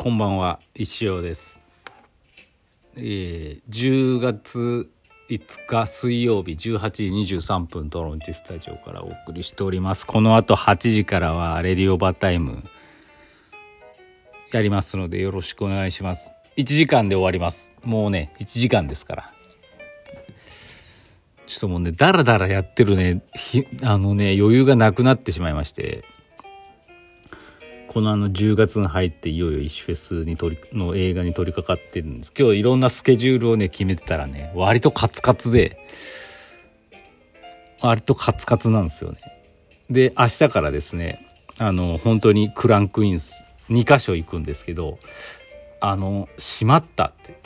こんばんは石尾です、えー、10月5日水曜日18時23分トロンチスタジオからお送りしております。この後8時からはレディオバタイムやりますのでよろしくお願いします。1時間で終わります。もうね1時間ですから。ちょっともうねダラダラやってるねひあのね余裕がなくなってしまいまして。このあの10月に入っていよいよ石フェスに取りの映画に取り掛かってるんです。今日いろんなスケジュールをね決めてたらね割とカツカツで割とカツカツなんですよね。で明日からですねあの本当にクランクインス2箇所行くんですけどあのしまったって。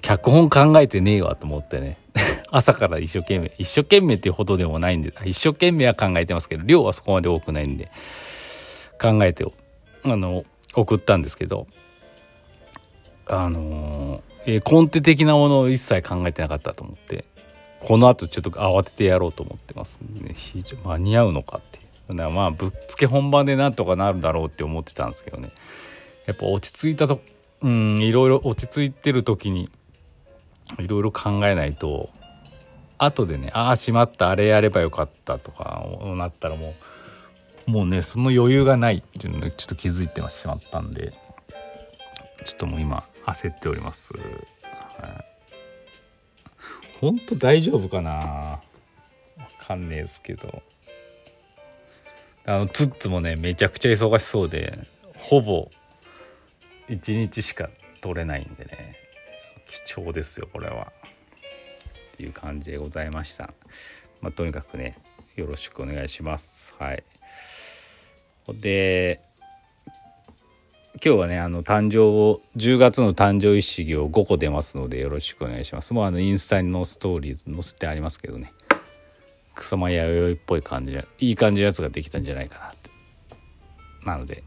脚本考えてねえわと思ってね。朝から一生懸命一生懸命っていうほどでもないんで一生懸命は考えてますけど量はそこまで多くないんで考えてあの送ったんですけどあのえーコンテ的なものを一切考えてなかったと思ってこの後ちょっと慌ててやろうと思ってますんで非常間に合うのかっていう。だからまあぶっつけ本番でなんとかなるだろうって思ってたんですけどね。やっぱ落ち着いたとうんいろいろ落ち着いてる時にいろいろ考えないと後でねああしまったあれやればよかったとかなったらもうもうねその余裕がないっていうのにちょっと気づいてしまったんでちょっともう今焦っております、はい、本当大丈夫かな？わかんねえですけど。あのツッツもねめちゃくちゃ忙しそうでほぼ1日しか取れないんでね。貴重ですよこれは。っていう感じでございました。まあとにかくねよろしくお願いします。はい。で今日はねあの誕生を10月の誕生一式を5個出ますのでよろしくお願いします。もうあのインスタのストーリー載せてありますけどね。草間弥生っぽい感じのいい感じのやつができたんじゃないかなって。なので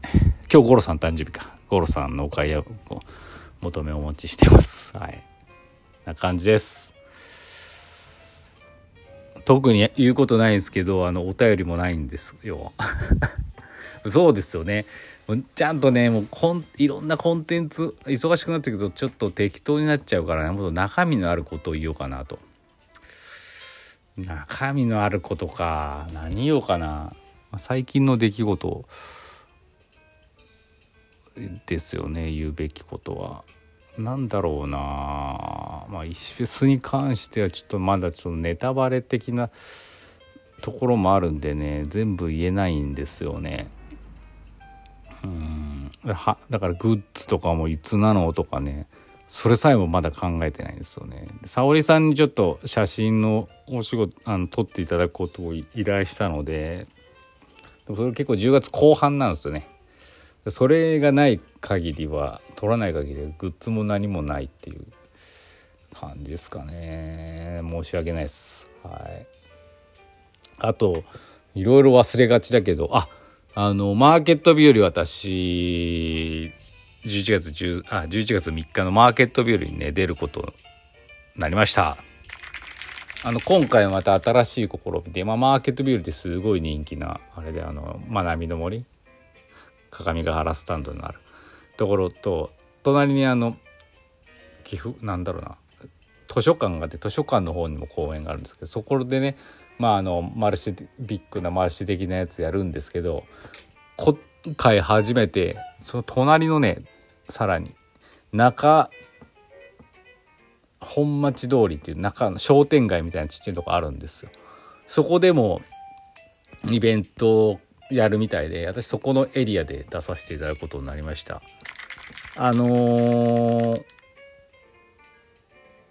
今日ゴロさん誕生日か。ゴロさんのお買いを求めお待ちしてます。はい。な感じです。特に言うことないんですけどあのお便りもないんですよ。そうですよね。ちゃんとねもうこんいろんなコンテンツ忙しくなってくるとちょっと適当になっちゃうからね。もっと中身のあることを言おうかなと。中身のあることか。何言おうかな。最近の出来事ですよね。言うべきことは。何だろうな。まあ石フェスに関してはちょっとまだちょっとネタバレ的なところもあるんでね。全部言えないんですよね。うん。はだからグッズとかもいつなのとかねそれさえもまだ考えてないんですよね。沙織さんにちょっと写真のお仕事あの撮っていただくことを依頼したのででもそれ結構10月後半なんですよね。それがない限りは撮らない限りはグッズも何もないっていう感じですかね。申し訳ないです。はい。あといろいろ忘れがちだけどあっあのマーケット日和私11月10あ11月3日のマーケット日和にね出ることになりました。あの今回また新しい試みで、まあ、マーケット日和ってすごい人気なあれであの学びの森。鏡ヶ原スタンドのあるところと隣にあの寄付なんだろうな。図書館があって図書館の方にも公園があるんですけどそこでねまああのマルシェビッグなマルシェ的なやつやるんですけど今回初めてその隣のねさらに中本町通りっていう中の商店街みたいなちっちゃいとこあるんですよ。そこでもイベントやるみたいで私そこのエリアで出させていただくことになりました。あのー、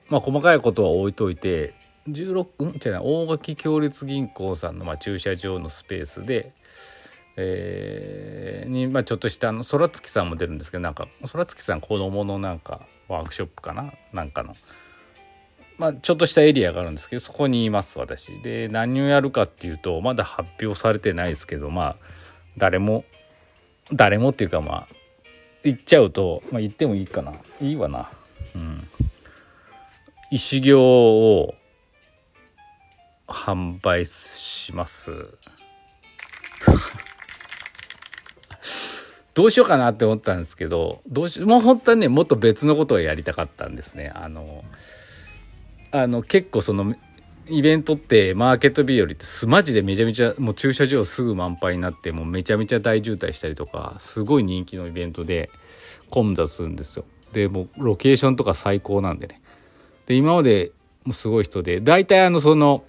まあ細かいことは置いといて16うん？違う大垣共立銀行さんのまあ駐車場のスペースで、えー、に、まあ、ちょっとしたあの空月さんも出るんですけどなんか空月さん子供のなんかワークショップかな？なんかの。まあ、ちょっとしたエリアがあるんですけどそこにいます私。で何をやるかっていうとまだ発表されてないですけどまあ誰も誰もっていうかまあ言っちゃうと、まあ、言ってもいいかな。いいわな。うん。石行を販売します。どうしようかなって思ったんですけどどうしもう本当はねもっと別のことをやりたかったんですね。あのあの結構そのイベントってマーケット日和ってすマジでめちゃめちゃもう駐車場すぐ満杯になってもうめちゃめちゃ大渋滞したりとかすごい人気のイベントで混雑するんですよ。でもうロケーションとか最高なんでね。で今までもすごい人で大体あのその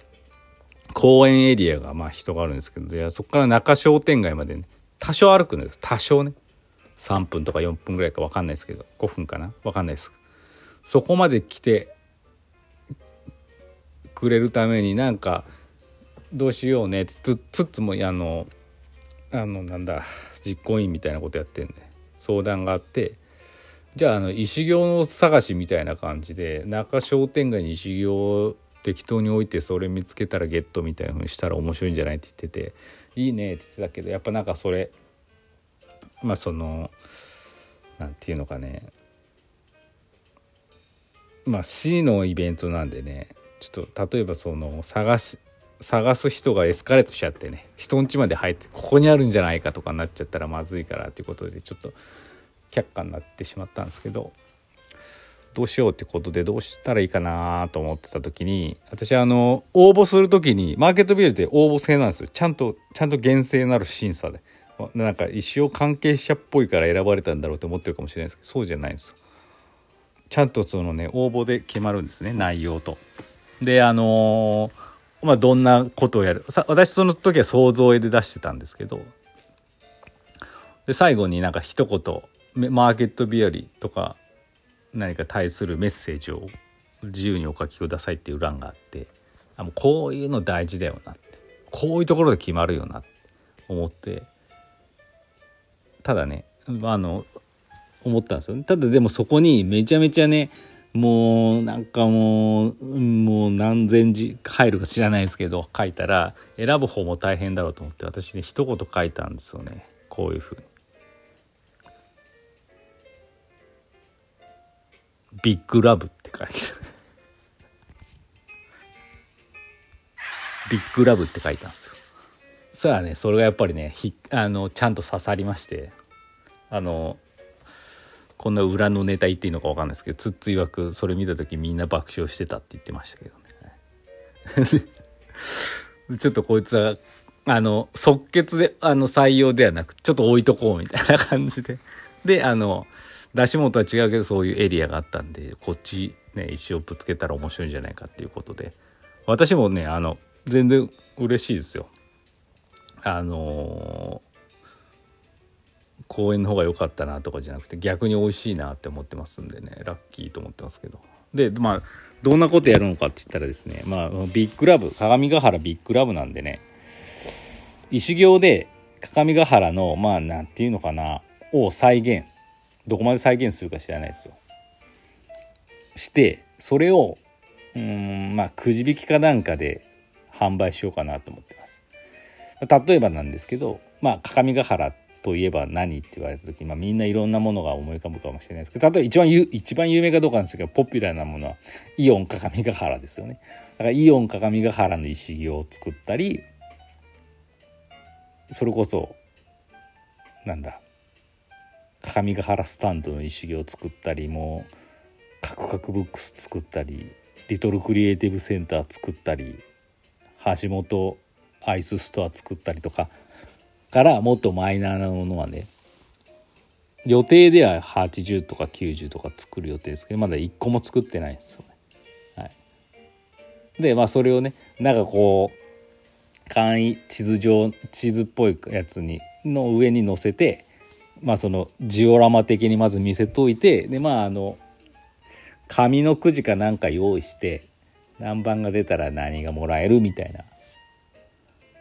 公園エリアがまあ人があるんですけどでそこから中商店街までね多少歩くんです多少ね。3分とか4分ぐらいか分かんないですけど5分かな。分かんないです。そこまで来てくれるためになんかどうしようね。つつつもあのあのなんだ実行委員みたいなことやってんで相談があってじゃああの石行探しみたいな感じで中商店街に石行適当に置いてそれ見つけたらゲットみたいな風にしたら面白いんじゃないって言ってていいねって言ってたけどやっぱなんかそれまあその何て言うのかね。まあ C のイベントなんでねちょっと例えばその探し探す人がエスカレートしちゃってね人ん家まで入ってここにあるんじゃないかとかなっちゃったらまずいからっていうことでちょっと却下になってしまったんですけどどうしようってことでどうしたらいいかなと思ってた時に私あの応募する時にマーケットビルって応募制なんですよ。ちゃんとちゃんと厳正なる審査で。なんか一生関係者っぽいから選ばれたんだろうと思ってるかもしれないですけどそうじゃないんですよ。ちゃんとそのね応募で決まるんですね内容と。であのー、まあどんなことをやる。さ私その時は想像絵で出してたんですけどで最後になんか一言マーケット日和とか何か対するメッセージを自由にお書きくださいっていう欄があってあもうこういうの大事だよなってこういうところで決まるよなって思ってただねあの思ったんですよただでもそこにめちゃめちゃねもうなんかもうもう何千字入るか知らないですけど書いたら選ぶ方も大変だろうと思って私ね一言書いたんですよねこういうふうに。ビッグラブって書いてビッグラブって書いたんですよ。そしたらねそれがやっぱりねひあのちゃんと刺さりましてあのこんな裏のネタ言っていいのか分かんないですけどつっついわくそれ見た時みんな爆笑してたって言ってましたけどね。ちょっとこいつはあの即決であの採用ではなくちょっと置いとこうみたいな感じでであの出し物は違うけどそういうエリアがあったんでこっちね一応ぶつけたら面白いんじゃないかっていうことで私もねあの全然嬉しいですよ。あのー公園の方が良かったなとかじゃなくて逆に美味しいなって思ってますんでねラッキーと思ってますけどでまあどんなことやるのかって言ったらですねまあビッグラブ鏡ヶ原ビッグラブなんでね石行で鏡ヶ原のまあ何て言うのかなを再現どこまで再現するか知らないですよ。してそれをうんまあくじ引きかなんかで販売しようかなと思ってます。例えばなんですけどまあ各務原といえば何って言われた時、まあ、みんないろんなものが思い浮かぶかもしれないですけど例えば一番一番有名かどうかなんですけどポピュラーなものはイオン各務原ですよね。だからイオン各務原の石木を作ったりそれこそなんだ各務原スタンドの石木を作ったりもうカクカクブックス作ったりリトルクリエイティブセンター作ったり橋本アイスストア作ったりとかからもっとマイナーなものはね予定では80とか90とか作る予定ですけどまだ1個も作ってないんですよね。はい、でまあそれをねなんかこう簡易地図上地図っぽいやつにの上に載せてまあそのジオラマ的にまず見せといてでまああの紙のくじかなんか用意して何番が出たら何がもらえるみたいな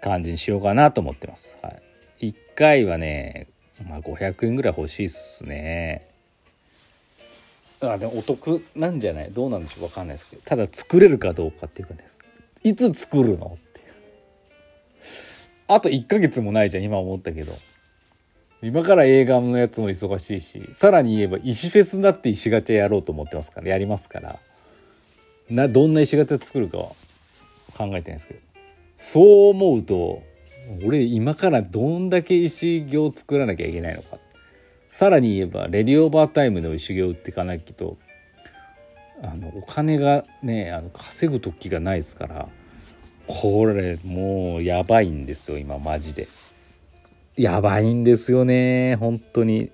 感じにしようかなと思ってます。はい。1回はね、まあ、500円ぐらい欲しいっすね。あでもお得なんじゃない？どうなんでしょう？分かんないですけど。ただ作れるかどうかっていうかねいつ作るのっていう。あと1ヶ月もないじゃん今思ったけど今から映画のやつも忙しいしさらに言えば石フェスだって石ガチャやろうと思ってますからやりますから。などんな石ガチャ作るかは考えてないですけど。そう思うと俺今からどんだけ石行作らなきゃいけないのか。さらに言えばレディオーバータイムの修行売っていかないとあのお金がねあの稼ぐ時がないですからこれもうやばいんですよ今マジで。やばいんですよね本当に。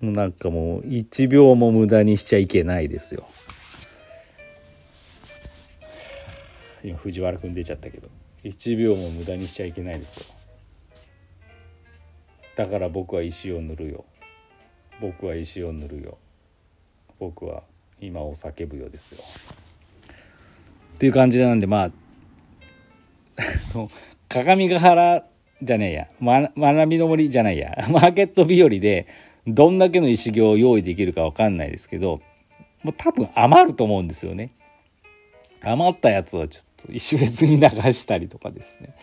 なんかもう1秒も無駄にしちゃいけないですよ。今藤原君出ちゃったけど。1秒も無駄にしちゃいけないですよ。だから僕は石を塗るよ。僕は石を塗るよ。僕は今を叫ぶよですよ。っていう感じなんでまあ 鏡ヶ原じゃねえや、ま、学びの森じゃないや。マーケット日和でどんだけの石行を用意できるか分かんないですけどもう多分余ると思うんですよね。余ったやつはちょっと石別に流したりとかですね。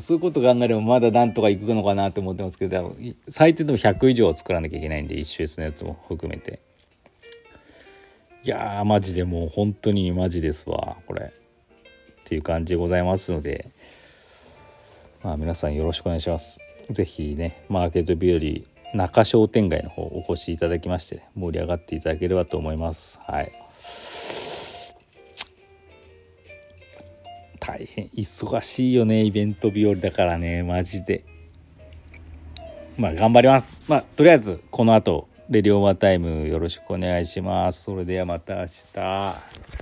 そういうことがあんなればまだなんとかいくのかなと思ってますけど最低でも100以上作らなきゃいけないんで石別のやつも含めて。いやーマジでもう本当にマジですわこれ。っていう感じでございますので。まあ皆さんよろしくお願いします。是非ねマーケット日和中商店街の方お越しいただきまして盛り上がっていただければと思います。はい。大変忙しいよねイベント日和だからねマジで。まあ頑張ります。まあとりあえずこの後レディオーバータイムよろしくお願いします。それではまた明日。